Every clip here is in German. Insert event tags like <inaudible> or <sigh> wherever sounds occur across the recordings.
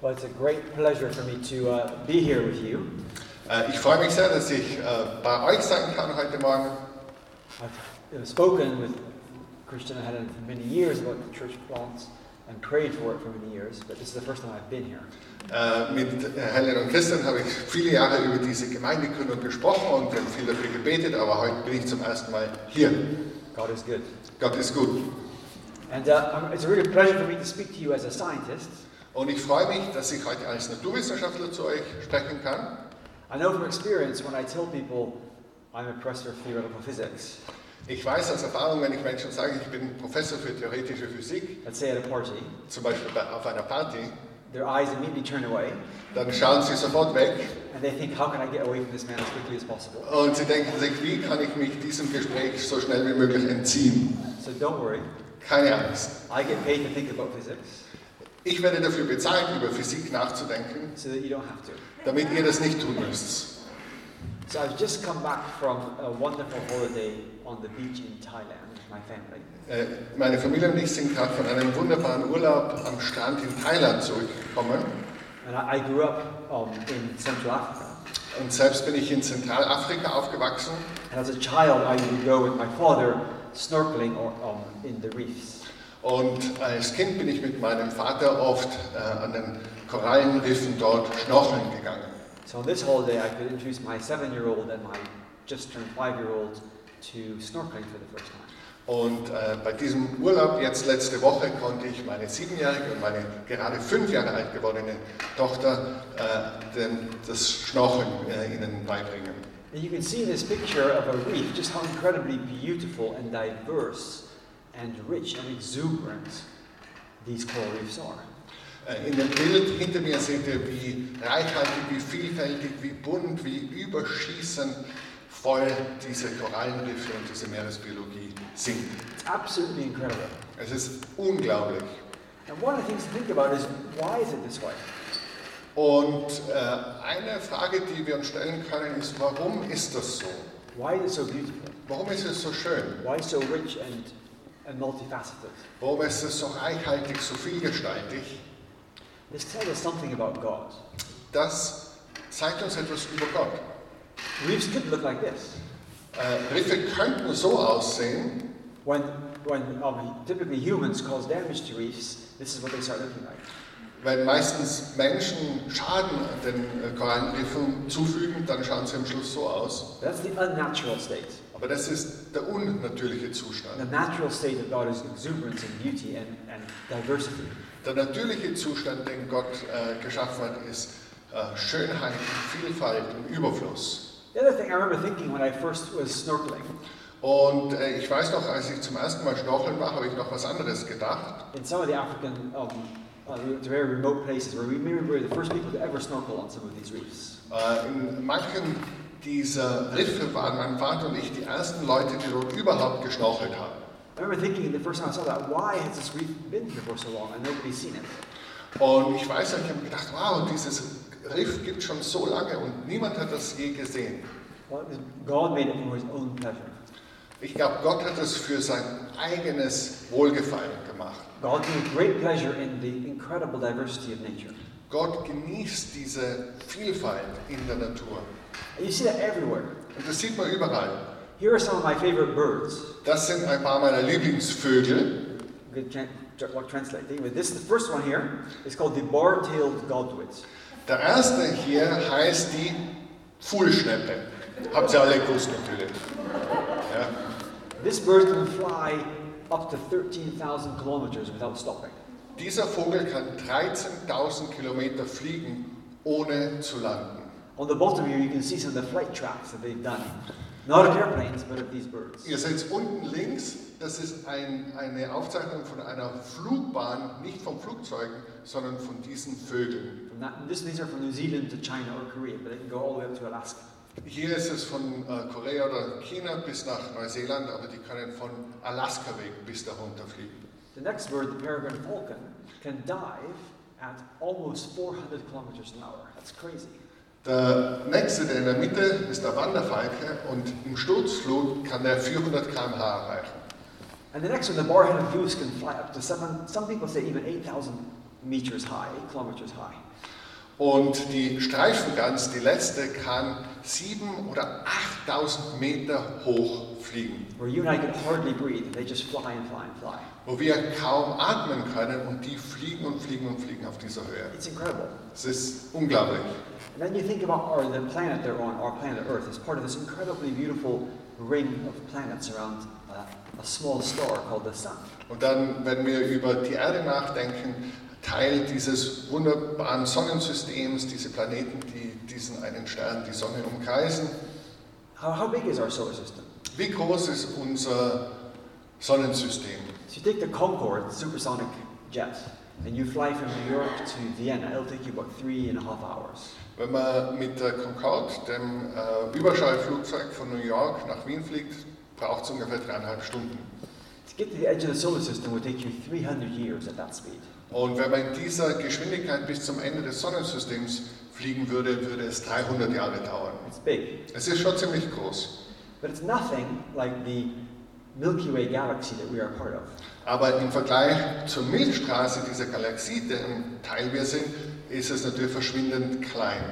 Well, it's a great pleasure for me to uh, be here with you. Äh, Ich freue mich sehr, dass ich äh, bei euch sein kann heute Morgen. I've uh, spoken with Christian and Helen for many years about the church plants and prayed for it for many years, but this is the first time I've been here. Äh, Mit äh, Helen und Christian habe ich viele Jahre über diese Gemeindegründung gesprochen und wir haben viel dafür gebetet, aber heute bin ich zum ersten Mal hier. God is good. Gott ist gut. And uh, it's a real pleasure for me to speak to you as a scientist. Und ich freue mich, dass ich heute als Naturwissenschaftler zu euch sprechen kann. I know from experience when I tell people I'm a professor of theoretical physics, Ich weiß aus Erfahrung, wenn ich Menschen sage, ich bin Professor für theoretische Physik, let's say at a party, zum Beispiel bei, auf einer Party, their eyes immediately turn away dann schauen sie sofort weg and they think, how can I get away from this man as quickly as possible? und sie denken sich, wie kann ich mich diesem Gespräch so schnell wie möglich entziehen. So don't worry, Keine Angst. I get paid to think about physics Ich werde dafür bezahlt, über Physik nachzudenken, so that you don't have to. damit ihr das nicht tun müsst. So I've just come back from a wonderful holiday on the beach in Thailand with my family. Äh, Meine Familie und ich sind gerade von einem wunderbaren Urlaub am Strand in Thailand zurückgekommen. And I, I grew up um, in Central Africa. Und selbst bin ich in Zentralafrika aufgewachsen. And as a child, I would go with my father snorkeling or, um, in the reefs. Und als Kind bin ich mit meinem Vater oft äh, an den Korallenriffen dort schnorcheln gegangen. So on this holiday, I could introduce my seven-year-old and my just turned five-year-old to snorkeling for the first time. Und äh, bei diesem Urlaub jetzt letzte Woche konnte ich meine siebenjährige und meine gerade fünf Jahre alt gewordene Tochter äh, den, das Schnorcheln äh, ihnen beibringen. And you can see in this picture of a reef just how incredibly beautiful and diverse and rich and exuberant these coral reefs are. Äh, In dem Bild hinter mir seht ihr, wie reichhaltig, wie vielfältig, wie bunt, wie überschießend voll diese Korallenriffe und diese Meeresbiologie sind. It's absolutely incredible. Es ist unglaublich. And one of the things to think about is why is it this way? Und äh, eine Frage, die wir uns stellen können, ist, warum ist das so? Why is it so beautiful? Warum ist es so schön? Why so rich and, and multifaceted? Warum ist es so reichhaltig, so vielgestaltig? This tells us something about God. Das zeigt uns etwas über Gott. Reefs could look like this. Äh, Riffe könnten so aussehen, When, when um, typically humans cause damage to reefs, this is what they start looking like. wenn meistens Menschen Schaden den äh, Korallenriffen zufügen, dann schauen sie am Schluss so aus. That's the unnatural state. Aber das ist der unnatürliche The Zustand. natural state of God is exuberance and beauty and, and diversity. Der natürliche Zustand, den Gott äh, geschaffen hat, ist äh, Schönheit, Vielfalt und Überfluss. The other thing I remember thinking when I first was snorkeling, Und äh, ich weiß noch, als ich zum ersten Mal schnorcheln war, habe ich noch was anderes gedacht. in some of the African, um, uh, the very remote places where we we were the first people to ever snorkel on some of these reefs. Äh, in manchen dieser Riffe waren mein Vater und ich die ersten Leute, die dort überhaupt geschnorchelt haben. I remember thinking the first time I saw that, why has this reef been here for so long and nobody's seen it? Und ich weiß ich habe gedacht, wow, dieses Riff gibt schon so lange und niemand hat das je gesehen. Well, God made it for his own pleasure. Ich glaube, Gott hat es für sein eigenes Wohlgefallen gemacht. God took great pleasure in the incredible diversity of nature. Gott genießt diese Vielfalt in der Natur. You see that everywhere. Und das sieht man überall. Here are some of my favorite birds. Das sind ein paar meiner Lieblingsvögel. Good tran- tra- what translating, but this the first one here is called the bar-tailed godwit. Der erste hier heißt die Pfuhlschneppe. Habt ihr alle gewusst natürlich. Ja. This bird can fly up to 13,000 kilometers without stopping. Dieser Vogel kann 13.000 Kilometer fliegen, ohne zu landen. On the bottom here, you can see some of the flight tracks that they've done. Not of airplanes, but of these birds. Ihr seht unten links, das ist ein, eine Aufzeichnung von einer Flugbahn, nicht von Flugzeugen, sondern von diesen Vögeln. From that, this, these are from New Zealand to China or Korea, but they can go all the way up to Alaska. Hier ist es von äh, Korea oder China bis nach Neuseeland, aber die können von Alaska weg bis darunter fliegen. The next bird, the peregrine falcon, can dive at almost 400 kilometers an hour. That's crazy. Der nächste, der in der Mitte, ist der Wanderfalke und im Sturzflug kann der 400 km/h erreichen. And the next one, the bar-headed goose, can fly up to seven, some people say even 8,000 meters high, eight kilometers high. Und die Streifengans, die letzte, kann sieben oder 8000 Meter hoch fliegen, Where you and I could hardly breathe, they just fly and fly and fly. wo wir kaum atmen können und die fliegen und fliegen und fliegen auf dieser Höhe. It's incredible. Es ist unglaublich. And then you think about our, the planet they're on, our planet Earth, is part of this incredibly beautiful ring of planets around uh, a small star called the Sun. Und dann, wenn wir über die Erde nachdenken, Teil dieses wunderbaren Sonnensystems, diese Planeten, die diesen einen Stern, die Sonne umkreisen. How, how big is our solar system? Wie groß ist unser Sonnensystem? So you take the Concorde supersonic jet, and you fly from New York to Vienna. It'll take you about three and a half hours. Wenn man mit der Concorde, dem äh, Überschallflugzeug von New York nach Wien fliegt, braucht es ungefähr dreieinhalb Stunden. To get to the edge of the solar system would take you 300 years at that speed. Und wenn man in dieser Geschwindigkeit bis zum Ende des Sonnensystems fliegen würde, würde es 300 Jahre dauern. It's big. Es ist schon ziemlich groß. But it's nothing like the Milky Way galaxy that we are part of. Aber im Vergleich zur Milchstraße dieser Galaxie, deren Teil wir sind, ist es natürlich verschwindend klein.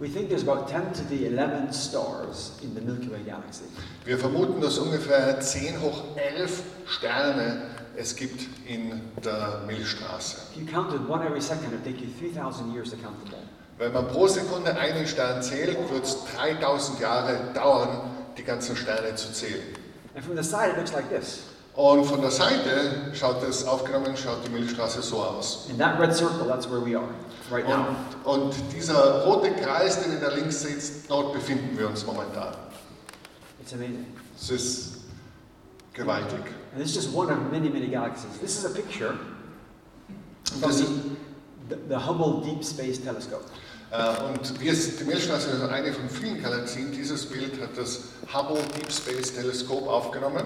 We think there's about 10 to the 11 stars in the Milky Way galaxy. Wir vermuten, dass ungefähr 10 hoch 11 Sterne es gibt in der Milchstraße. If you counted one every second, it would take you 3,000 years to count them all. Wenn man pro Sekunde einen Stern zählt, wird es 3000 Jahre dauern, die ganzen Sterne zu zählen. And from the side, it looks like this. Und von der Seite schaut es aufgenommen, schaut die Milchstraße so aus. In that red circle, that's where we are right now. Und, und dieser rote Kreis, den ihr da links seht, dort befinden wir uns momentan. It's amazing. Es ist gewaltig. And this is just one of many, many galaxies. This is a picture from the, the Hubble Deep Space Telescope. Äh, und wir, die Milchstraße ist eine von vielen Galaxien. Dieses Bild hat das Hubble Deep Space Teleskop aufgenommen.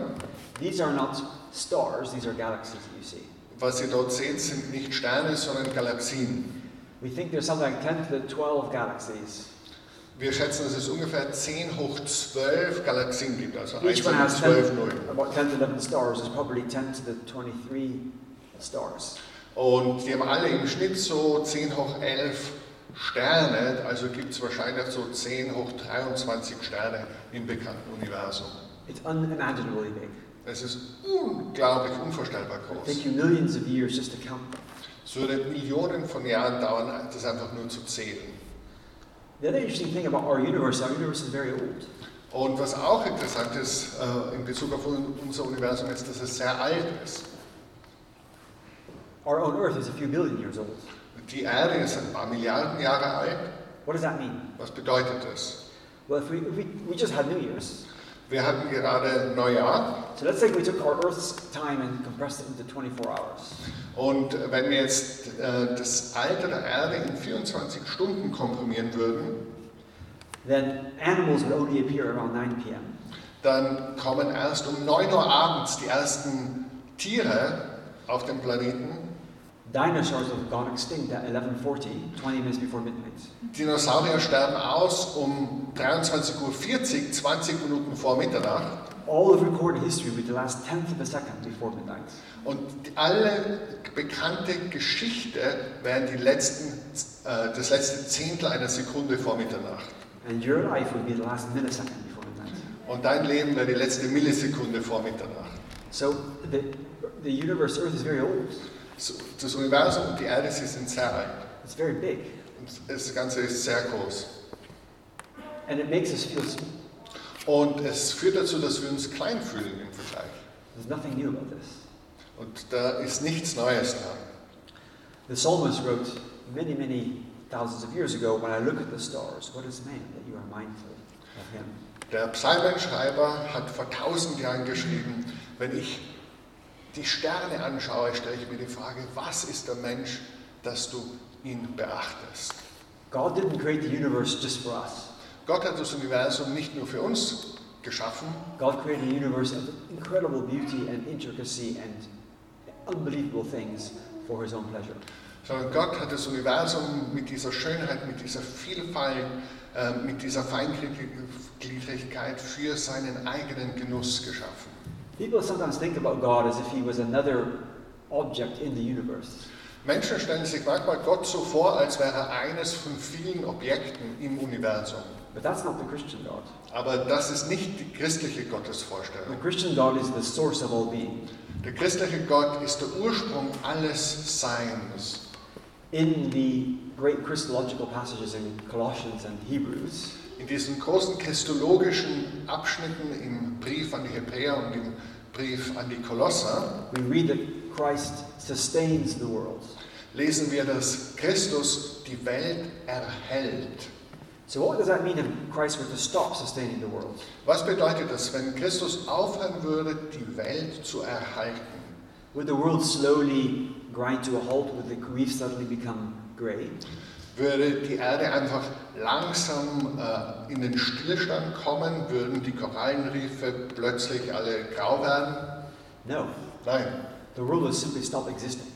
These are not stars, these are galaxies that you see. Was ihr dort seht, sind nicht Sterne, sondern Galaxien. We think there's something like 10 to the 12 galaxies. Wir schätzen, dass es ungefähr 10 hoch 12 Galaxien gibt, also 1 Each one hoch has 12 10, Nullen. about 10 to 11 stars. There's probably 10 to the 23 stars. Und die haben alle im Schnitt so 10 hoch 11 Sterne, also gibt es wahrscheinlich so 10 hoch 23 Sterne im bekannten Universum. It's unimaginably big. Es ist unglaublich, unvorstellbar It groß. take you millions of years just to count. Es würde Millionen von Jahren dauern, das einfach nur zu zählen. The other interesting thing about our universe, our universe is very old. Und was auch interessant ist äh, in Bezug auf un- unser Universum, ist, dass es sehr alt ist. Our own Earth is a few billion years old. Die Erde ist ein paar Milliarden Jahre alt. What does that mean? Was bedeutet das? Well, if we, if we, we just had New Year's. Wir hatten gerade Neujahr So let's say we took our Earth's time and compressed it into 24 hours. und wenn wir jetzt äh, das Alter der Erde in 24 Stunden komprimieren würden, Then animals would only appear around 9 p.m. dann kommen erst um 9 Uhr abends die ersten Tiere auf dem Planeten. Dinosaurs have gone extinct at 11:40, 20 minutes before midnight. Dinosaurier sterben aus um 23.40 Uhr, 20 Minuten vor Mitternacht. All of recorded history with the last tenth of a second before midnight. Und alle bekannte Geschichte wären die letzten, äh, das letzte Zehntel einer Sekunde vor Mitternacht. And your life would be the last millisecond before midnight. Und dein Leben wäre die letzte Millisekunde vor Mitternacht. So the, the universe, Earth, is very old. Das Universum und die Erde, sie sind sehr alt. It's very big. Das Ganze ist sehr groß. And it makes us feel small. Und es führt dazu, dass wir uns klein fühlen im Vergleich. There's nothing new about this. Und da ist nichts Neues dran. The psalmist wrote many, many thousands of years ago, When I look at the stars, what is man that you are mindful of him? Der Psalmenschreiber hat vor tausend Jahren geschrieben, wenn ich die Sterne anschaue, stelle ich mir die Frage, was ist der Mensch, dass du ihn beachtest? God didn't create the universe just for us. Gott hat das Universum nicht nur für uns geschaffen, God created a universe of incredible beauty and intricacy and unbelievable things for his own pleasure. sondern Gott hat das Universum mit dieser Schönheit, mit dieser Vielfalt, äh, mit dieser Feingliedrigkeit für seinen eigenen Genuss geschaffen. People sometimes think about God as if he was another object in the universe. Menschen stellen sich manchmal Gott so vor, als wäre er eines von vielen Objekten im Universum. But that's not the Christian God. Aber das ist nicht die christliche The Gottesvorstellung. Christian God is the source of all being. Der christliche Gott ist der Ursprung alles Seins. In the great Christological passages in Colossians and Hebrews, In diesen großen christologischen Abschnitten im Brief an die Hebräer und im Brief an die Kolosser we read that Christ sustains the world. lesen wir, dass Christus die Welt erhält. So, what does that mean if Christ were to stop sustaining the world? Was bedeutet das, wenn Christus aufhören würde, die Welt zu erhalten? Would the world slowly grind to a halt? Would the reef suddenly become grey? Würde die Erde einfach langsam äh, in den Stillstand kommen? Würden die Korallenriffe plötzlich alle grau werden? No. Nein, The world would simply stop existing.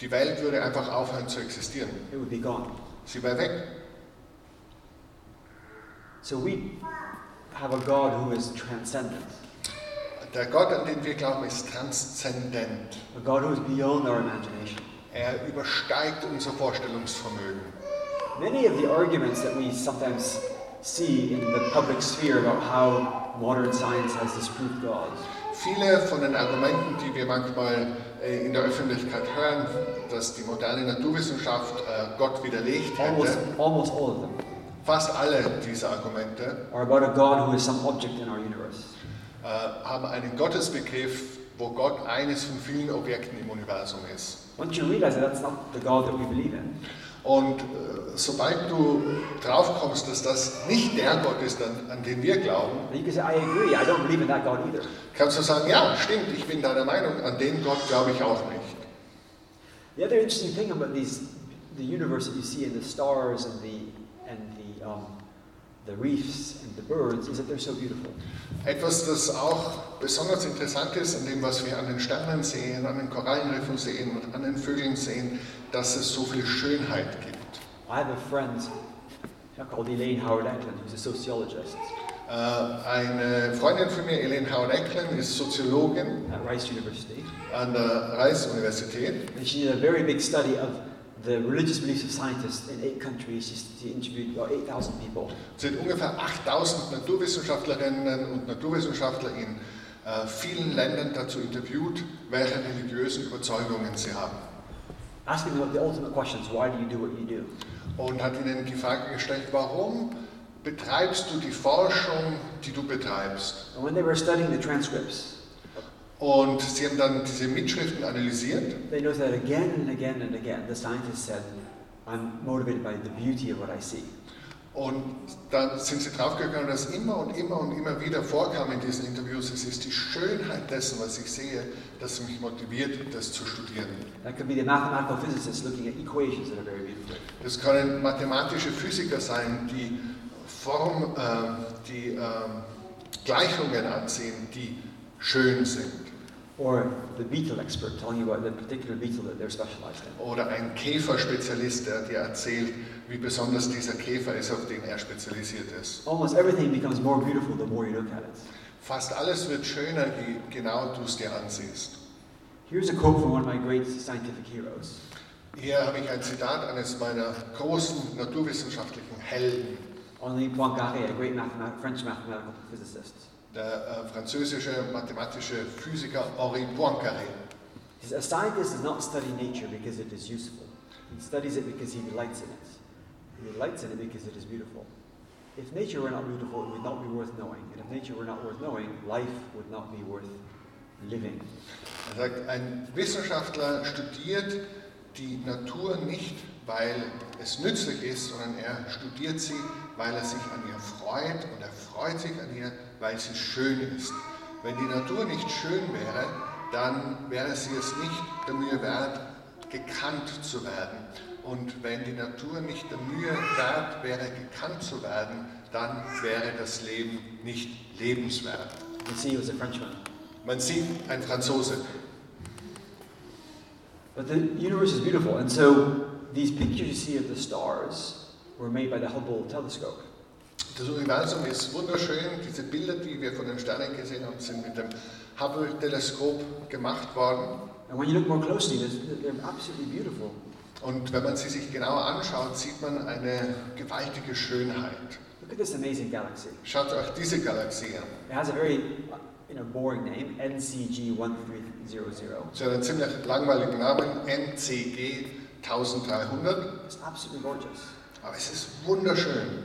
die Welt würde einfach aufhören zu existieren. It would be gone. Sie wäre weg. So we have a God who is transcendent, Der Gott, an den wir glauben, ist transzendent. a God who is beyond our imagination. Er übersteigt unser Vorstellungsvermögen. Many of the arguments that we sometimes see in the public sphere about how modern science has disproved God Viele von den Argumenten, die wir manchmal äh, in der Öffentlichkeit hören, dass die moderne Naturwissenschaft äh, Gott widerlegt almost, hätte, almost all of them fast alle dieser Argumente are about a God who is some object in our universe. äh, haben einen Gottesbegriff, wo Gott eines von vielen Objekten im Universum ist. Once you realize that that's not the God that we believe in, Und äh, sobald du draufkommst, dass das nicht der Gott ist, an, an den wir glauben, then you can say, I agree, I don't believe in that God either. kannst du sagen, ja, stimmt, ich bin deiner Meinung, an den Gott glaube ich auch nicht. The other interesting thing about these, the universe that you see in the stars and the, and the, um, the reefs and the birds is that they're so beautiful. Etwas, das auch besonders interessant ist an dem, was wir an den Sternen sehen, an den Korallenriffen sehen und an den Vögeln sehen, dass es so viel Schönheit gibt. I have a friend uh, called Elaine Howard Eklund, who's a sociologist Äh, Eine Freundin von mir, Elaine Howard-Eklund, ist Soziologin at Rice University. an der Rice-Universität And she did a very big study of the religious beliefs of scientists in eight countries. She, interviewed about 8,000 people. Sind ungefähr 8000 Naturwissenschaftlerinnen und Naturwissenschaftler in äh, vielen Ländern dazu interviewt, welche religiösen Überzeugungen sie haben. Asking them the ultimate questions why do you do what you do? Und hat ihnen die Frage gestellt, warum betreibst du die Forschung, die du betreibst? And when they were studying the transcripts, Und sie haben dann diese Mitschriften analysiert they noticed that again and again and again, the scientists said, I'm motivated by the beauty of what I see. Und dann sind sie draufgegangen, dass immer und immer und immer wieder vorkam in diesen Interviews, es ist die Schönheit dessen, was ich sehe, das mich motiviert, das zu studieren. That could be the mathematical physicists looking at equations that are very beautiful. Das können mathematische Physiker sein, die Form, ähm, die ähm, Gleichungen ansehen, die schön sind. Or the beetle expert telling you about the particular beetle that they're specialized in. Oder ein Käferspezialist, der dir erzählt, wie besonders dieser Käfer ist, auf den er spezialisiert ist. Almost everything becomes more beautiful the more you look at it. Fast alles wird schöner, je genau du es dir ansiehst. Here's a quote from one of my great scientific heroes. Hier habe ich ein Zitat eines meiner großen naturwissenschaftlichen Helden, Henri Poincaré, a great mathemat- French mathematical physicist. der äh, französische mathematische Physiker Henri Poincaré. He says, A scientist does not study nature because it is useful. He studies it because he delights in it. He delights in it because it is beautiful. If nature were not beautiful, it would not be worth knowing. And if nature were not worth knowing, life would not be worth living. Er sagt, ein Wissenschaftler studiert die Natur nicht, weil es nützlich ist, sondern er studiert sie, weil er sich an ihr freut und er freut sich an ihr, weil sie schön ist. Wenn die Natur nicht schön wäre, dann wäre sie es nicht der Mühe wert, gekannt zu werden. Und wenn die Natur nicht der Mühe wert wäre, gekannt zu werden, dann wäre das Leben nicht lebenswert. See, he was a Frenchman. Man sieht, ein Franzose, But the universe is beautiful, and so these pictures you see of the stars were made by the Hubble telescope. Das Universum ist wunderschön. Diese Bilder, die wir von den Sternen gesehen haben, sind mit dem Hubble-Teleskop gemacht worden. And when you look more closely, they're absolutely beautiful. Und wenn man sie sich genauer anschaut, sieht man eine gewaltige Schönheit. Look at this amazing galaxy. Schaut euch diese Galaxie an. It has a very you know, boring name, NCG 1300. Sie hat einen ziemlich langweiligen Namen, NCG 1300, It's absolutely gorgeous. aber es ist wunderschön.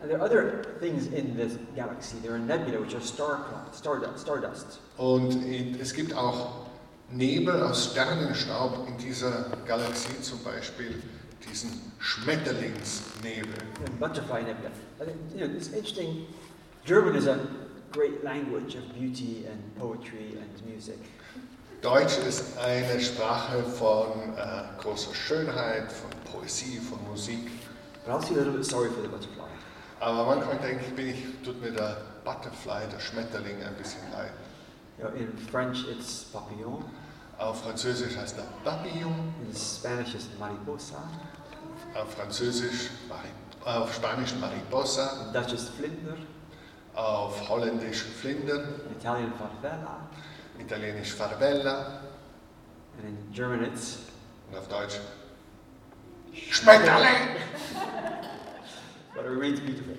And there are other things in this galaxy. There are nebulae, which are star stardust, stardust. Und es gibt auch Nebel aus Sternenstaub in dieser Galaxie, zum Beispiel diesen Schmetterlingsnebel. Butterfly nebula. I think, you know, it's interesting. German is a great language of beauty and poetry and music. Deutsch ist eine Sprache von äh, großer Schönheit, von Poesie, von Musik. But I feel a little bit sorry for the butterfly. Aber manchmal denke ich, tut mir der Butterfly, der Schmetterling, ein bisschen leid. You know, in French, it's papillon. Auf Französisch heißt er Papillon, In Spanish, it's mariposa. auf Französisch, Mari- auf Spanisch Mariposa, In Dutch, it's vlinder. auf Holländisch Flinder, In Italian, farfalla. Italienisch Farbella And in German, it's und auf Deutsch Schmetterling. <laughs> but it remains beautiful.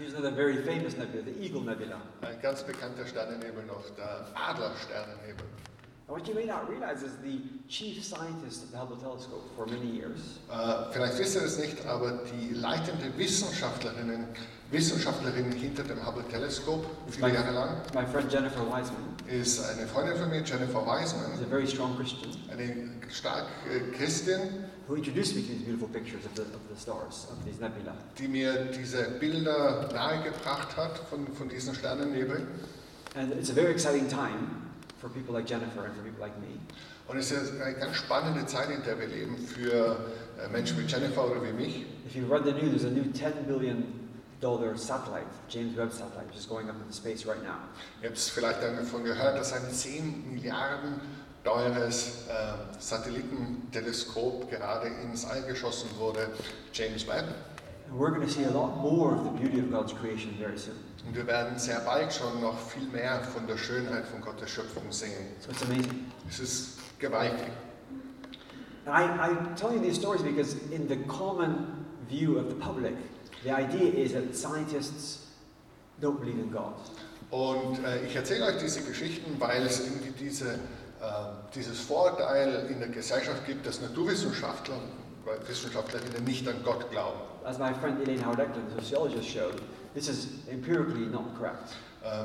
Here's another very famous nebula, the Eagle Nebula. Ein ganz bekannter Sternennebel noch, der Adlersternennebel. And what you may not realize is the chief scientist of the Hubble telescope for many years. Äh, vielleicht wisst ihr es nicht, aber die leitende Wissenschaftlerinnen, Wissenschaftlerin hinter dem Hubble-Teleskop, viele Jahre lang, my friend Jennifer Wiseman. Ist eine Freundin von mir, Jennifer is Wiseman, a very strong Christian. Eine stark äh, Christin, who introduced me to these beautiful pictures of the, of the stars, of these nebula. die mir diese Bilder nahegebracht hat von, von diesen Sternennebeln. And it's a very exciting time for people like Jennifer and for people like me. Und es ist eine ganz spannende Zeit, in der wir leben für äh, Menschen wie Jennifer oder wie mich. If you read the news, there's a new $10 billion satellite, James Webb satellite, which is going up into space right now. Ihr habt es vielleicht davon gehört, dass ein 10 Milliarden teures äh, Satellitenteleskop gerade ins All geschossen wurde, James Webb. And we're going to see a lot more of the beauty of God's creation very soon. Und wir werden sehr bald schon noch viel mehr von der Schönheit von Gottes Schöpfung sehen. So it's amazing. Es ist gewaltig. I, I tell you these stories because, in the common view of the public, the idea is that scientists don't believe in God. Und äh, ich erzähle euch diese Geschichten, weil es irgendwie diese, dieses Vorurteil in der Gesellschaft gibt, dass Naturwissenschaftler, Wissenschaftlerinnen nicht an Gott glauben. As my friend Elaine Howard Eklund, the sociologist, showed, this is empirically not correct.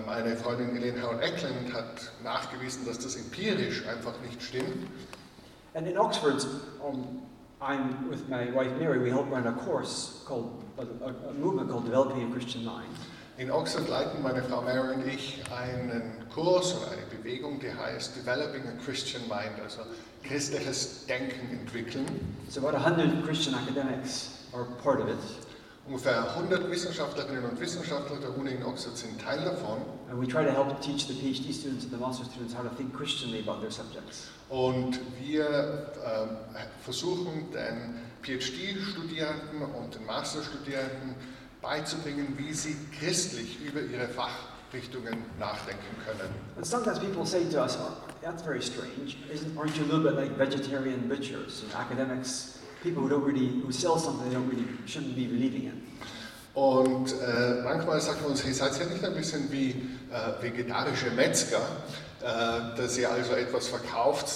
Meine Freundin Elaine Howard Eckland hat nachgewiesen, dass das empirisch einfach nicht stimmt. And in Oxford, um, I'm with my wife Mary, we help run a course called, a, a movement called Developing a Christian Mind. In Oxford leiten meine Frau Mary und ich einen Kurs oder eine Bewegung, die heißt Developing a Christian Mind, also christliches Denken entwickeln. So about 100 Christian academics are part of it, Ungefähr 100 Wissenschaftlerinnen und Wissenschaftler der Uni in Oxford sind Teil davon. and we try to help teach the PhD students and the master students how to think Christianly about their subjects. Und wir ähm, versuchen den PhD-Studierenden und den Masterstudierenden beizubringen, wie sie christlich über ihre Fachrichtungen nachdenken können. And sometimes people say to us, oh, that's very strange. Isn't, aren't you a little bit like vegetarian butchers and academics, people who don't really, who sell something they don't really, shouldn't be believing in? Und äh, manchmal sagt man uns, hey, seid ihr nicht ein bisschen wie äh, vegetarische Metzger, äh, dass ihr also etwas verkauft,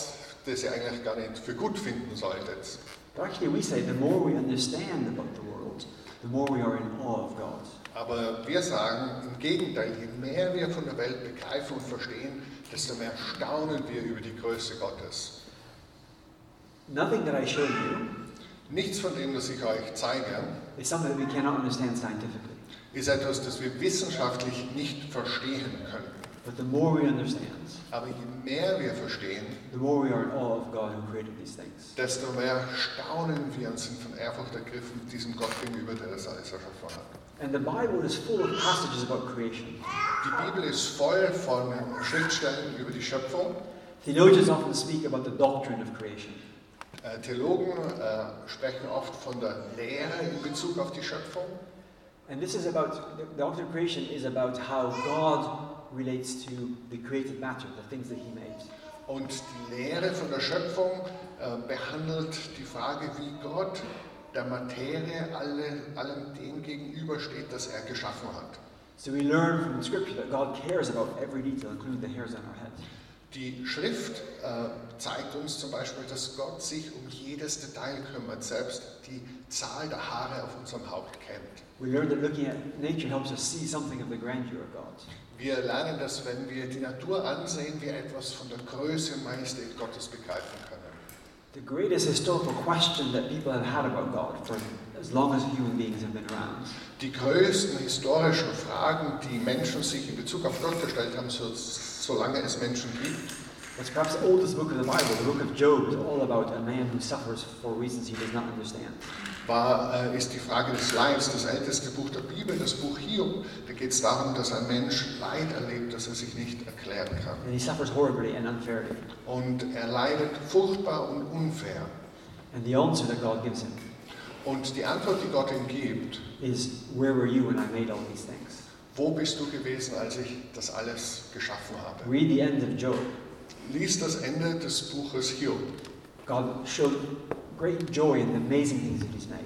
das ihr eigentlich gar nicht für gut finden solltet. But actually, we say the more we understand about the world, the more we are in awe of God. Aber wir sagen im Gegenteil, je mehr wir von der Welt begreifen und verstehen, desto mehr staunen wir über die Größe Gottes. Nothing that I show you Nichts von dem, das ich euch zeige, is something that we cannot understand scientifically. ist etwas, das wir wissenschaftlich nicht verstehen können. But the more we understand, Aber je mehr wir verstehen, the more we are in awe of God who created these things. desto mehr staunen wir und sind von Ehrfurcht ergriffen diesem Gott gegenüber, der das alles erschaffen hat. And the Bible is full of passages about creation. Die Bibel ist voll von Schriftstellen über die Schöpfung. Theologians often speak about the doctrine of creation. Äh, Theologen äh, sprechen oft von der Lehre in Bezug auf die Schöpfung. And this is about, the the doctrine of creation is about how God relates to the created matter, the things that He made. Und die Lehre von der Schöpfung äh, behandelt die Frage, wie Gott der Materie alle, allem dem gegenübersteht, das er geschaffen hat. So we learn from Scripture that God cares about every detail, including the hairs on our head. Die Schrift äh, zeigt uns zum Beispiel, dass Gott sich um jedes Detail kümmert, selbst die Zahl der Haare auf unserem Haupt kennt. We learn that looking at nature helps us see something of the grandeur of God. Wir lernen, dass wenn wir die Natur ansehen, wir etwas von der Größe und Majestät Gottes begreifen können. The greatest historical question that people have had about God for as long as human beings have been around Die größten historischen Fragen, die Menschen sich in Bezug auf Gott gestellt haben, so, solange es Menschen gibt, It's perhaps the oldest book of the Bible. The book of Job is all about a man who suffers for reasons he does not understand. war, äh, ist die Frage des Leids das älteste Buch der Bibel, das Buch Hiob. Da geht es darum, dass ein Mensch Leid erlebt, das er sich nicht erklären kann. And he suffers horribly and unfairly. Und er leidet furchtbar und unfair. And the answer that God gives him Und die Antwort, die Gott ihm gibt, is, Where were you when I made all these things? wo bist du gewesen, als ich das alles geschaffen habe? Read the end of Job. Lies das Ende des Buches Hiob. God showed great joy in the amazing things that he's made.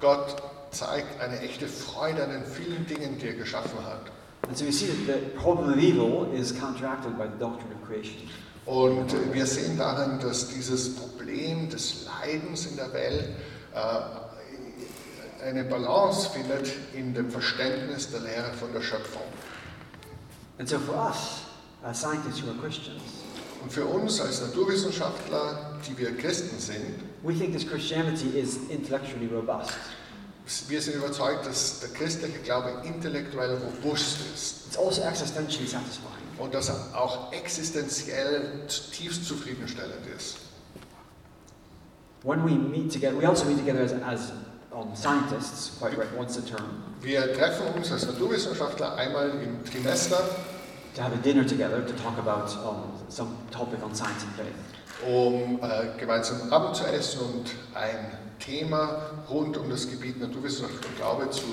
Gott zeigt eine echte Freude an den vielen Dingen, die er geschaffen hat. And so we see that the problem of evil is counteracted by the doctrine of creation. Und wir sehen darin, dass dieses Problem des Leidens in der Welt äh, eine Balance findet in dem Verständnis der Lehre von der Schöpfung. And so for us, as scientists who are Christians, Und für uns als Naturwissenschaftler, die wir Christen sind, we think this Christianity is intellectually robust. wir sind überzeugt, dass der christliche Glaube intellektuell robust ist It's also existentially satisfying. und dass er auch existenziell zutiefst zufriedenstellend ist. When we meet together, we also meet together as, as um, scientists, quite right, once a term, Wir treffen uns als Naturwissenschaftler einmal im Trimester to have a dinner together to talk about um, some topic on science and faith. um äh, gemeinsam Abend zu essen und ein Thema rund um das Gebiet Naturwissenschaft und Glaube zu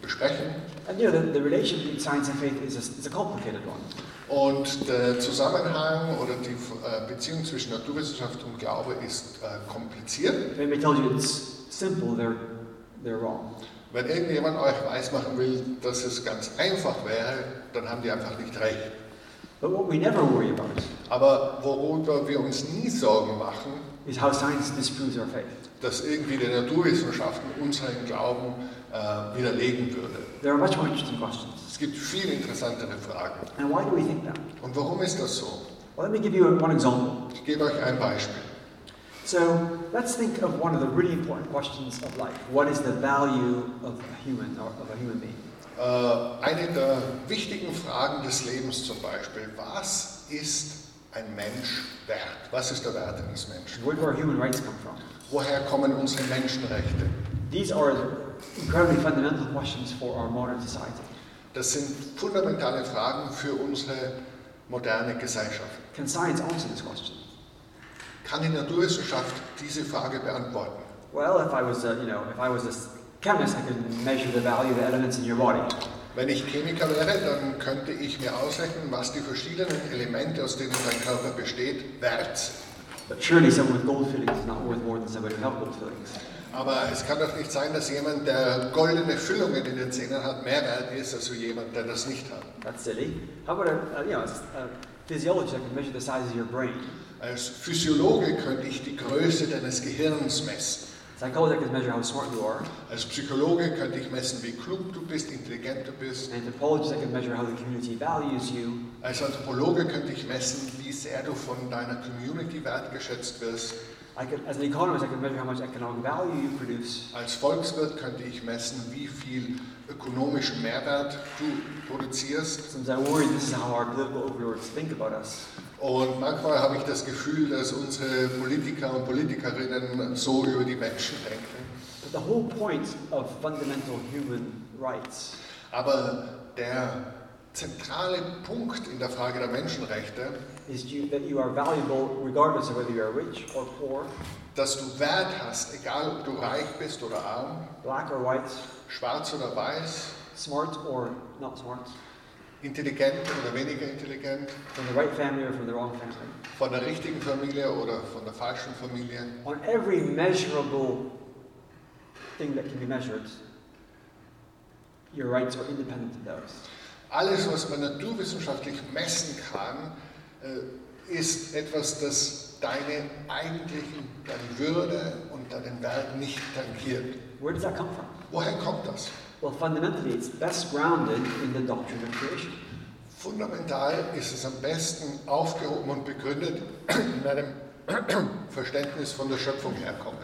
besprechen. And you know, the, the relation between science and faith is a, is a complicated one. Und der Zusammenhang oder die äh, Beziehung zwischen Naturwissenschaft und Glaube ist äh, kompliziert. If anybody tells you it's simple, they're, they're wrong. Wenn irgendjemand euch weismachen will, dass es ganz einfach wäre, dann haben die einfach nicht recht. But what we never worry about Aber worüber wir uns nie Sorgen machen, is how science disproves our faith. dass irgendwie die Naturwissenschaften unseren Glauben äh, widerlegen würde. There are much more interesting questions. Es gibt viel interessantere Fragen. And why do we think that? Und warum ist das so? Well, let me give you one example. Ich gebe euch ein Beispiel. So let's think of one of the really important questions of life. What is the value of a human or of a human being? Äh, eine der wichtigen Fragen des Lebens zum Beispiel, was ist ein Mensch wert? Was ist der Wert eines Menschen? Where do our human rights come from? Woher kommen unsere Menschenrechte? These are incredibly fundamental questions for our modern society. Das sind fundamentale Fragen für unsere moderne Gesellschaft. Can science answer this question? Kann die Naturwissenschaft diese Frage beantworten? Well, if I was, a, you know, if I was a chemist, I could measure the value of the elements in your body. Wenn ich Chemiker wäre, dann könnte ich mir ausrechnen, was die verschiedenen Elemente, aus denen dein Körper besteht, wert sind. But surely someone with gold fillings is not worth more than somebody without gold fillings. Aber es kann doch nicht sein, dass jemand, der goldene Füllungen in den Zähnen hat, mehr wert ist als jemand, der das nicht hat. That's silly. How about a, a you know, a physiologist that can measure the size of your brain? Als Physiologe könnte ich die Größe deines Gehirns messen. Psychologist can measure how smart you are. Als Psychologe könnte ich messen, wie klug du bist, intelligent du bist. An anthropologist that can measure how the community values you. Als Anthropologe könnte ich messen, wie sehr du von deiner Community wertgeschätzt wirst. I could, as an economist, I can measure how much economic value you produce. Als Volkswirt könnte ich messen, wie viel ökonomischen Mehrwert du produzierst. Sometimes I worry this is how our political overlords think about us. Und manchmal habe ich das Gefühl, dass unsere Politiker und Politikerinnen so über die Menschen denken. But the whole point of fundamental human rights Aber der zentrale Punkt in der Frage der Menschenrechte, is you, that you are valuable regardless of whether you are rich or poor, dass du Wert hast, egal ob du reich bist oder arm, black or white, schwarz oder weiß, smart or not smart. intelligent oder weniger intelligent, from the right family or from the wrong family. von der richtigen Familie oder von der falschen Familie. On every measurable thing that can be measured, your rights are independent of those. Alles, was man naturwissenschaftlich messen kann, äh, ist etwas, das deine eigentlichen, deine Würde und deinen Wert nicht tangiert. Where does that come from? Woher kommt das? Well, fundamentally, it's best grounded in the doctrine of creation. Fundamental ist es am besten aufgehoben und begründet in einem <clears throat> Verständnis von der Schöpfung herkommen.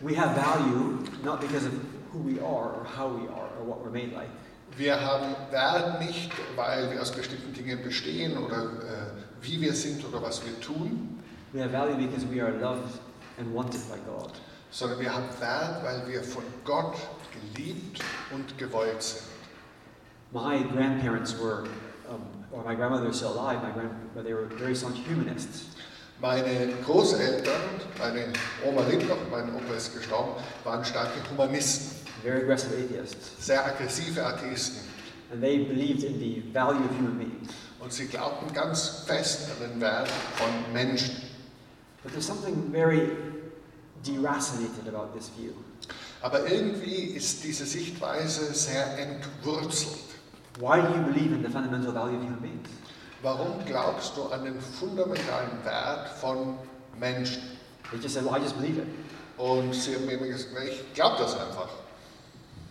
We have value not because of who we are or how we are or what we're made like. Wir haben Wert nicht, weil wir aus bestimmten Dingen bestehen oder äh, wie wir sind oder was wir tun, We have value because we are loved and wanted by God. Sondern wir haben Wert, weil wir von Gott geliebt und gewollt sind. My grandparents were, um, or my grandmother is still alive, my grand, but they were very staunch humanists. Meine Großeltern, meine Oma lebt noch, mein Opa ist gestorben, waren starke Humanisten, very aggressive atheists, sehr aggressive Atheisten. and they believed in the value of human beings. Und sie glaubten ganz fest an den Wert von Menschen. But there's something very deracinated about this view. Aber irgendwie ist diese Sichtweise sehr entwurzelt. Why do you believe in the fundamental value of human beings? Warum glaubst du an den fundamentalen Wert von Menschen? They just said, well, I just believe it. Und sie haben mir gesagt, ich glaube das einfach.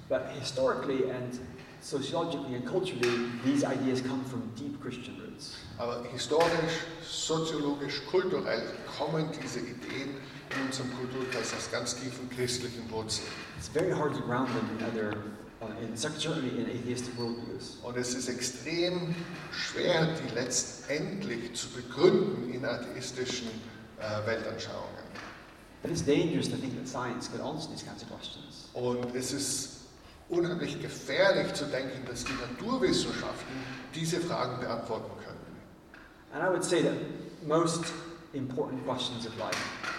But historically and sociologically and culturally, these ideas come from deep Christian roots. Aber historisch, soziologisch, kulturell kommen diese Ideen in unserem Kulturkreis aus ganz tiefen christlichen Wurzeln. It's very hard to ground them in other, uh, in, certainly in atheistic worldviews. Und es ist extrem schwer, die letztendlich zu begründen in atheistischen äh, Weltanschauungen. But it's dangerous to think that science could answer these kinds of questions. Und es ist unheimlich gefährlich zu denken, dass die Naturwissenschaften diese Fragen beantworten können. And I would say that most important questions of life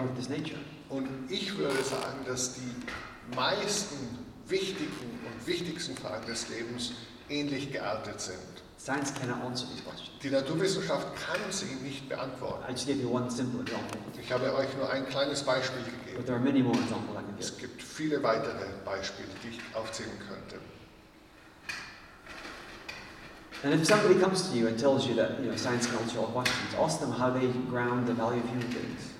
of this nature. Und ich würde sagen, dass die meisten wichtigen und wichtigsten Fragen des Lebens ähnlich geartet sind. Science cannot answer these questions. Die Naturwissenschaft kann sie nicht beantworten. I just gave you one simple example, Ich habe euch nur ein kleines Beispiel but gegeben. there are many more examples I can Es give. gibt viele weitere Beispiele, die ich aufzählen könnte. And if somebody comes to you and tells you that you know, science can answer all questions, ask them how they ground the value of human beings.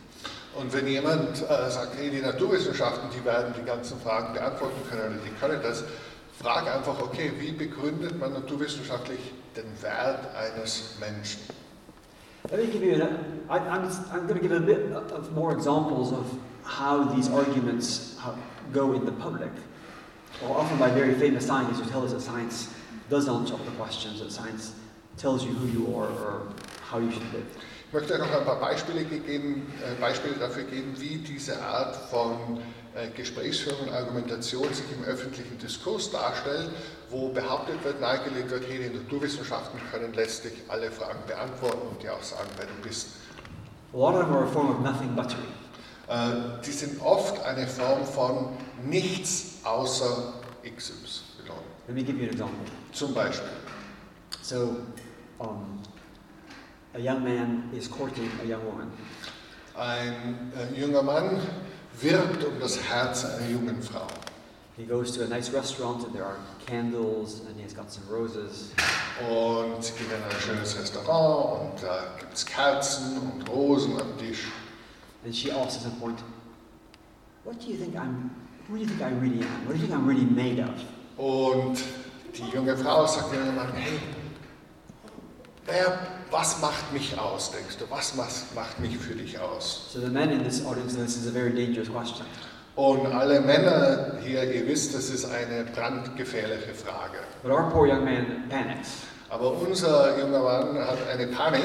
Und wenn jemand äh, sagt, hey, die Naturwissenschaften, die werden die ganzen Fragen beantworten können oder die können das, frag einfach, okay, wie begründet man naturwissenschaftlich den Wert eines Menschen? Let me give you, an, I, I'm, I'm going to give a bit of more examples of how these arguments how- go in the public, or often by very famous scientists who tell us that science does answer all the questions, that science tells you who you are or how you should live. Ich möchte noch ein paar Beispiele, gegeben, äh, Beispiele dafür geben, wie diese Art von äh, Gesprächsführung und Argumentation sich im öffentlichen Diskurs darstellt, wo behauptet wird, nahegelegt wird, hey, die Naturwissenschaften können letztlich alle Fragen beantworten und dir auch sagen, wer du bist. A lot of them are a form of nothing buttery. Äh, die sind oft eine Form von nichts außer XY. Let me give you an example. Zum Beispiel, So, um, a young man is courting a young woman. ein äh, junger Mann wirbt um das Herz einer jungen Frau. He goes to a nice restaurant and there are candles and he's got some roses. Und sie gehen in ein schönes Restaurant und da gibt es Kerzen und Rosen am Tisch. And she asks at some point, What do you think I'm, who do you think I really am? What do you think I'm really made of? Und die junge Frau sagt dem jungen Mann, hey, wer, was macht mich aus, denkst du? Was macht, mich für dich aus? So the men in this audience this is a very dangerous question. Und alle Männer hier, ihr wisst, das ist eine brandgefährliche Frage. But our poor young man panics Aber unser junger Mann hat eine Panik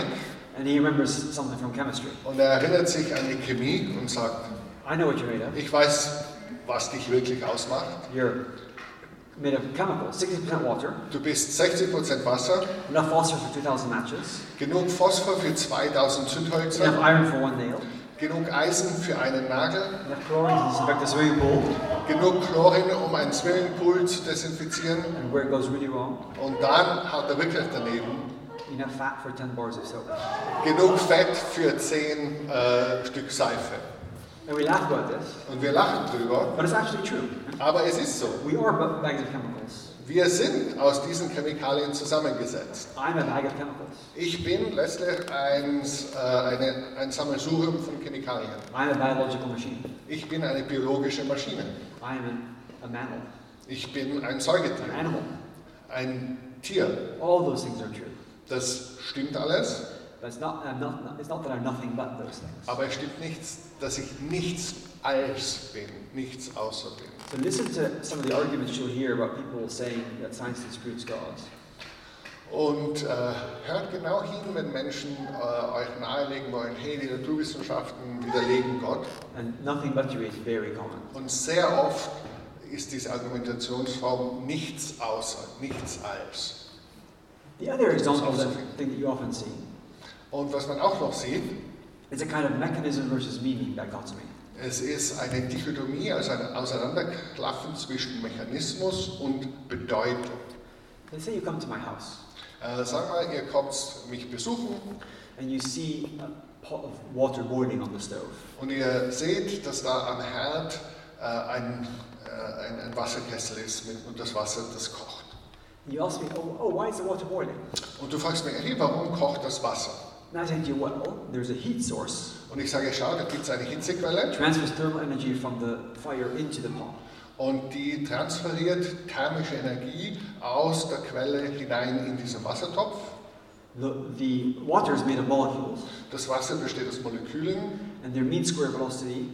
and he remembers something from chemistry. und er erinnert sich an die Chemie und sagt, I know what you're made of. ich weiß, was dich wirklich ausmacht. You're made of chemicals, 60% water, Du bist 60% Wasser, enough phosphorus for 2,000 matches, genug Phosphor für 2000 Zündhölzer, enough iron for one nail, genug Eisen für einen Nagel, enough chlorine to disinfect the swimming pool, genug Chlorin, um einen Swimmingpool zu desinfizieren. And where it goes really wrong, und dann haut er wirklich daneben. enough fat for 10 bars of soap. Genug Fett für 10 äh, Stück Seife. And we laugh about this, Und wir lachen drüber, but it's actually true. aber es ist so. We are bags of chemicals. Wir sind aus diesen Chemikalien zusammengesetzt. I'm a bag of chemicals. Ich bin letztlich ein, äh, eine, ein Sammelsurium von Chemikalien. I'm a biological machine. Ich bin eine biologische Maschine. I am an, a mammal, Ich bin ein an Säugetier, animal. ein Tier. All those things are true. Das stimmt alles, not, I'm not, it's not that I'm nothing but those things. aber es stimmt nichts, dass ich nichts als bin, nichts außer bin. So listen to some of the arguments you'll hear about people saying that science disproves God. Und äh, hört genau hin, wenn Menschen äh, euch nahelegen wollen, hey, die Naturwissenschaften widerlegen Gott. And nothing but you is very common. Und sehr oft ist diese Argumentationsform nichts außer, nichts als. The other example also that thing that you often see Und was man auch noch sieht, is a kind of mechanism versus meaning dichotomy. es ist eine Dichotomie, also ein Auseinanderklaffen zwischen Mechanismus und Bedeutung. Let's say you come to my house Äh, sag mal, ihr kommt mich besuchen and you see a pot of water boiling on the stove. und ihr seht, dass da am Herd äh, ein, äh, ein, ein Wasserkessel ist mit, und das Wasser, das kocht. And you ask me, oh, oh, why is the water boiling? Und du fragst mich, hey, warum kocht das Wasser? And I say to you, well, there's a heat source. Und ich sage, schau, da gibt es eine Hitzequelle Transfers thermal energy from the fire into the pot. und die transferiert thermische Energie aus der Quelle hinein in diesen Wassertopf. The, the water is made of molecules, Das Wasser besteht aus Molekülen and their mean square velocity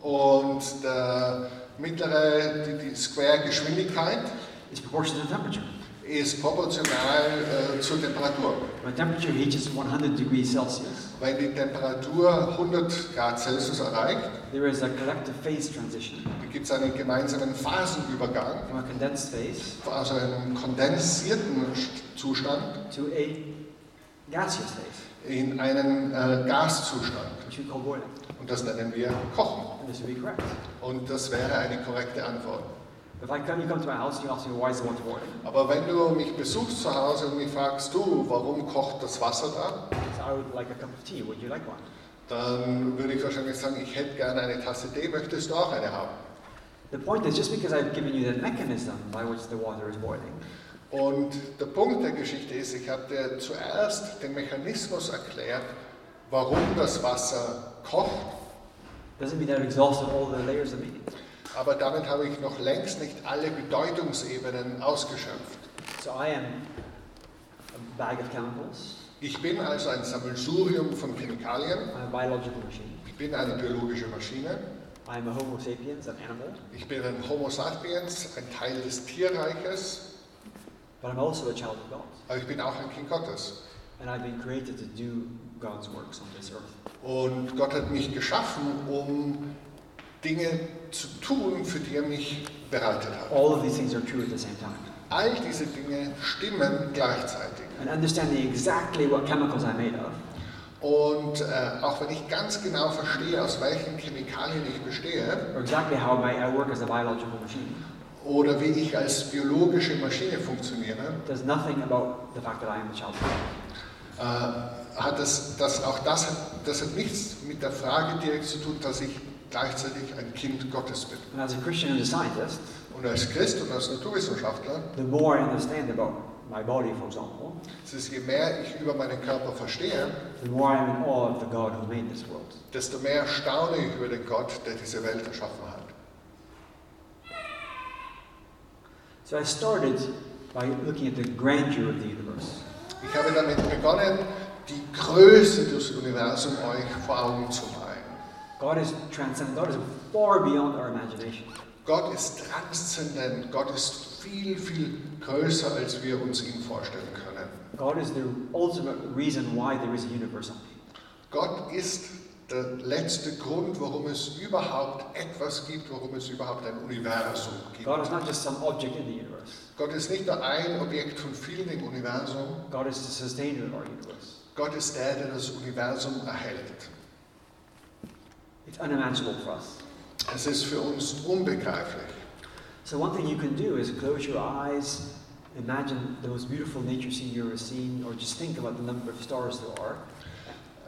und der mittlere, die, die Square-Geschwindigkeit is proportional to temperature. Ist proportional äh, zur Temperatur. When temperature reaches 100 degrees Celsius, Wenn die Temperatur 100 Grad Celsius erreicht, there is a collective phase transition gibt es einen gemeinsamen Phasenübergang from a condensed phase aus einem kondensierten Zustand to a gaseous phase, in einen äh, Gaszustand. which we call boiling. Und das nennen wir Kochen. And this would be correct. Und das wäre eine korrekte Antwort. Aber wenn du mich besuchst zu Hause und mich fragst, du, warum kocht das Wasser da? So I would like a cup of tea. Would you like one? Dann würde ich wahrscheinlich sagen, ich hätte gerne eine Tasse Tee, möchtest du auch eine haben? The point is, just because I've given you the mechanism by which the water is boiling, Und der Punkt der Geschichte ist, ich habe dir zuerst den Mechanismus erklärt, warum das Wasser kocht, doesn't mean that I've exhausted all the layers of meaning. Aber damit habe ich noch längst nicht alle Bedeutungsebenen ausgeschöpft. So I am a bag of chemicals. Ich bin also ein Sammelsurium von Chemikalien, I'm a biological machine. ich bin eine biologische Maschine, I'm a Homo sapiens, an animal. ich bin ein Homo sapiens, ein Teil des Tierreiches, But I'm also a child of God. aber ich bin auch ein Kind Gottes. And I've been created to do God's works on this earth. Und Gott hat mich geschaffen, um Dinge zu tun, für die er mich bereitet hat. All of these things are true at the same time. All diese Dinge stimmen gleichzeitig. And understanding exactly what chemicals I'm made of Und äh, auch wenn ich ganz genau verstehe, aus welchen Chemikalien ich bestehe or exactly how I, I work as a biological machine oder wie ich als biologische Maschine funktioniere, does nothing about the fact that I am a child äh, hat das, das auch das, das hat nichts mit der Frage direkt zu tun, dass ich gleichzeitig ein Kind Gottes bin. And as a Christian and a scientist, Und als Christ und als Naturwissenschaftler, the more I understand about my body, for example, es ist, je mehr ich über meinen Körper verstehe, the more I'm in awe of the God who made this world. desto mehr staune ich über den Gott, der diese Welt erschaffen hat. So I started by looking at the grandeur of the universe. Ich habe damit begonnen, die Größe des Universums euch vor Augen zu. God is transcendent. God is far beyond our imagination. Gott ist transzendent, Gott ist viel, viel größer, als wir uns ihn vorstellen können. God is the ultimate reason why there is a universe Gott ist der letzte Grund, warum es überhaupt etwas gibt, warum es überhaupt ein Universum gibt. God is not just some object in the universe. Gott ist nicht nur ein Objekt von vielen im Universum, God is the sustainer of our universe. Gott ist der, der das Universum erhält. It's unimaginable for us. Es ist für uns unbegreiflich. So one thing you can do is close your eyes, imagine the most beautiful nature scene you've ever seen, or just think about the number of stars there are.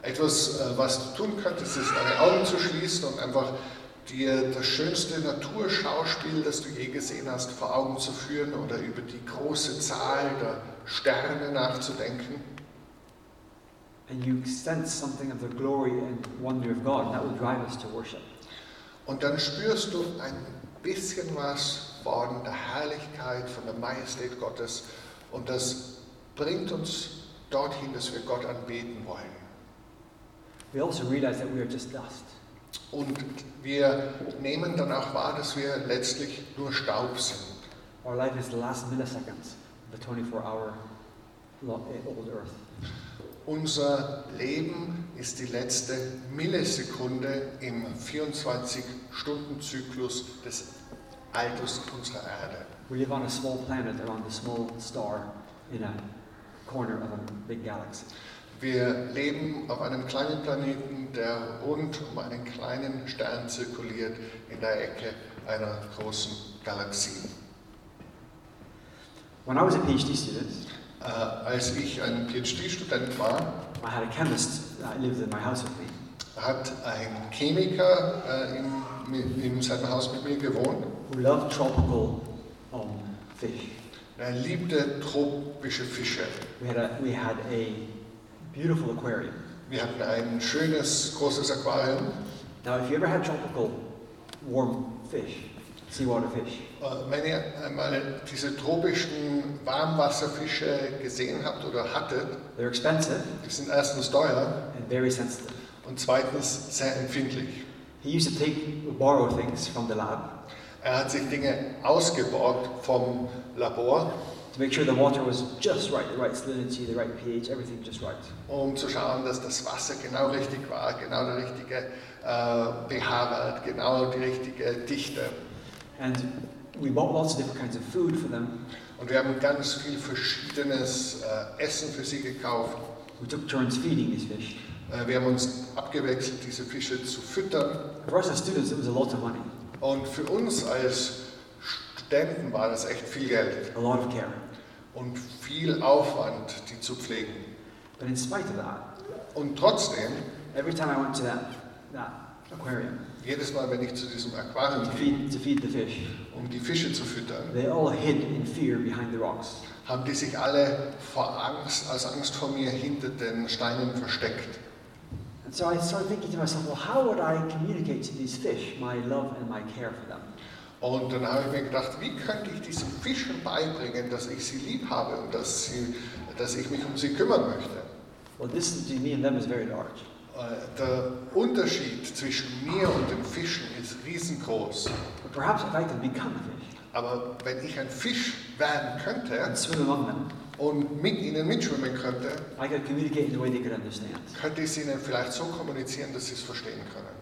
Etwas, äh, was du tun könntest, ist deine Augen zu schließen und einfach dir das schönste Naturschauspiel, das du je gesehen hast, vor Augen zu führen oder über die große Zahl der Sterne nachzudenken. And you sense something of the glory and wonder of God, and that will drive us to worship. Und dann spürst du ein bisschen was von der Herrlichkeit, von der Majestät Gottes und das bringt uns dorthin, dass wir Gott anbeten wollen. We also realize that we are just dust. Und wir nehmen dann auch wahr, dass wir letztlich nur Staub sind. Our life is the last milliseconds of the 24 hour old earth. Unser Leben ist die letzte Millisekunde im 24-Stunden-Zyklus des Alters unserer Erde. We live on a small planet around a small star in a corner of a big galaxy. Wir leben auf einem kleinen Planeten, der rund um einen kleinen Stern zirkuliert in der Ecke einer großen Galaxie. When I was a PhD student, als ich ein PhD-Student war, I had a chemist that lived in my house with me. hat ein Chemiker äh, in, in seinem Haus mit mir gewohnt. who loved tropical um, fish. Er liebte tropische Fische. We had a, we had a beautiful aquarium. Wir hatten ein schönes, großes Aquarium. Now, if you ever had tropical warm fish, seawater fish, Äh, Wenn ihr einmal diese tropischen Warmwasserfische gesehen habt oder hattet, they're expensive die sind erstens teuer and very sensitive. und zweitens sehr empfindlich. He used to take borrow things from the lab Er hat sich Dinge ausgeborgt vom Labor, to make sure the water was just right, the right salinity, the right pH, everything just right. um zu schauen, dass das Wasser genau richtig war, genau der richtige äh, pH-Wert, genau die richtige Dichte. And we bought lots of different kinds of food for them. Und wir haben ganz viel verschiedenes äh, Essen für sie gekauft. We took turns feeding these fish. Äh, wir haben uns abgewechselt, diese Fische zu füttern. For us as students, it was a lot of money, Und für uns als Studenten war das echt viel Geld a lot of care. und viel Aufwand, die zu pflegen. But in spite of that, Und trotzdem, every time I went to that, that aquarium jedes Mal, wenn ich zu diesem Aquarium to ging, feed, to feed the fish, um die Fische zu füttern, they all hid in fear behind the rocks. haben die sich alle vor Angst, aus Angst vor mir hinter den Steinen versteckt. And so I started thinking to myself, well, how would I communicate to these fish my love and my care for them? Und dann habe ich mir gedacht, wie könnte ich diesen Fischen beibringen, dass ich sie lieb habe und dass, sie, dass ich mich um sie kümmern möchte. Well, distance between me and them is very large. Äh, Der Unterschied zwischen mir und den Fischen ist riesengroß. But perhaps if I could become a fish Aber wenn ich ein Fisch werden könnte and swim among them, und mit ihnen mitschwimmen könnte, I could communicate in a way they could understand. könnte ich es ihnen vielleicht so kommunizieren, dass sie es verstehen können.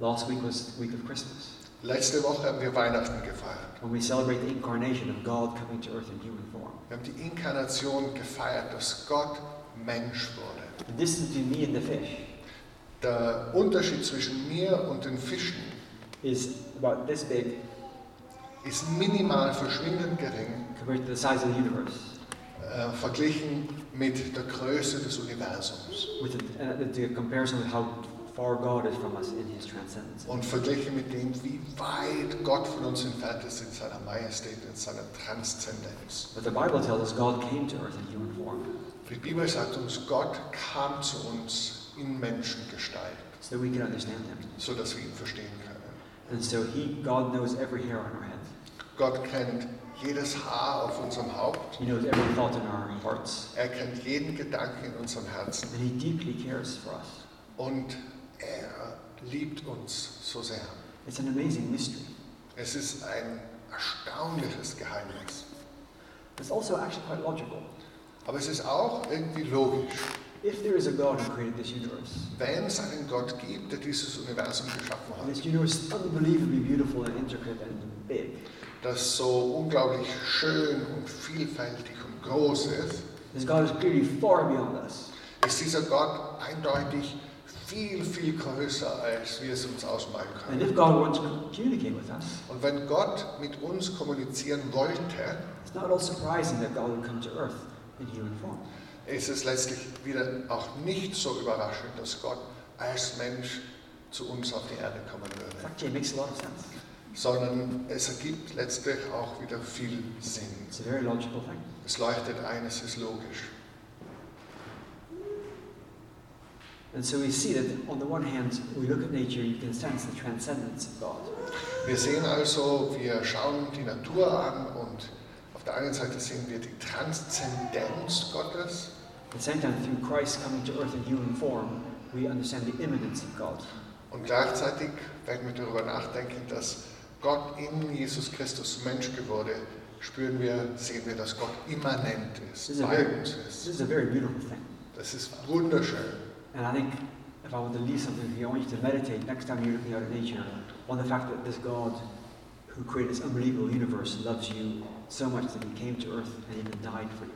Last week was the week of Christmas, Letzte Woche haben wir Weihnachten gefeiert. when we celebrate the incarnation of God coming to earth in human form. Wir haben die Inkarnation gefeiert, dass Gott Mensch wurde. The distance between me and the fish Der Unterschied zwischen mir und den Fischen is about this big ist minimal verschwindend gering compared to the size of the universe, äh, verglichen mit der Größe des Universums with the, uh, the comparison with how far God is from us in His transcendence. und verglichen mit dem, wie weit Gott von uns entfernt ist in seiner Majestät, in seiner Transzendenz. But the Bible tells us God came to earth in human form Die Bibel sagt uns, Gott kam zu uns in Menschengestalt, so that we can understand Him. so dass wir ihn verstehen können. And so He, God knows every hair on our head. Gott kennt jedes Haar auf unserem Haupt. He knows every thought in our hearts. Er kennt jeden Gedanken in unserem Herzen. And He deeply cares for us. Und er liebt uns so sehr. It's an amazing mystery. Es ist ein erstaunliches Geheimnis. It's also actually quite logical. Aber es ist auch irgendwie logisch. If there is a God who created this universe, Wenn es einen Gott gibt, der dieses Universum geschaffen and this hat, universe is unbelievably beautiful and intricate and big, das so unglaublich schön und vielfältig und groß ist, this God is clearly far beyond us. ist dieser Gott eindeutig viel, viel größer, als wir es uns ausmalen And können. if God wants to communicate with us, Und wenn Gott mit uns kommunizieren wollte, it's not at all surprising that God would come to earth in human form. Ist es letztlich wieder auch nicht so überraschend, dass Gott als Mensch zu uns auf die Erde kommen würde, it makes a lot of sense. sondern es ergibt letztlich auch wieder viel Sinn. It's a very logical thing. Es leuchtet ein, es ist logisch. And so we see that on the one hand, we look at nature, you can sense the transcendence of God. Wir sehen also, wir schauen die Natur an und auf der einen Seite sehen wir die Transzendenz Gottes the same time, through Christ coming to earth in human form, we understand the immanence of God. und gleichzeitig werden wir darüber nachdenken, dass Gott in Jesus Christus Mensch geworden spüren wir, sehen wir, dass Gott immanent This ist, is a bei very, uns this is a very beautiful thing. Das ist wunderschön. And I think if I want to leave something here, I want you to meditate next time you're looking out at nature on the fact that this God who created this unbelievable universe loves you so much that he came to earth and even died for you.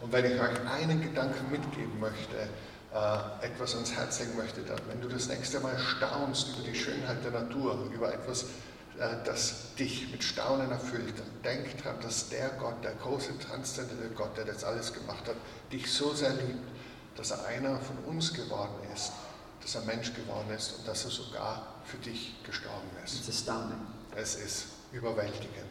Und wenn ich euch einen Gedanken mitgeben möchte, äh, etwas ans Herz legen möchte, dann, wenn du das nächste Mal staunst über die Schönheit der Natur, über etwas, äh, das dich mit Staunen erfüllt, dann denk dran, dass der Gott, der große, transzendente Gott, der das alles gemacht hat, dich so sehr liebt, dass er einer von uns geworden ist, dass er Mensch geworden ist und dass er sogar für dich gestorben ist. Es ist überwältigend.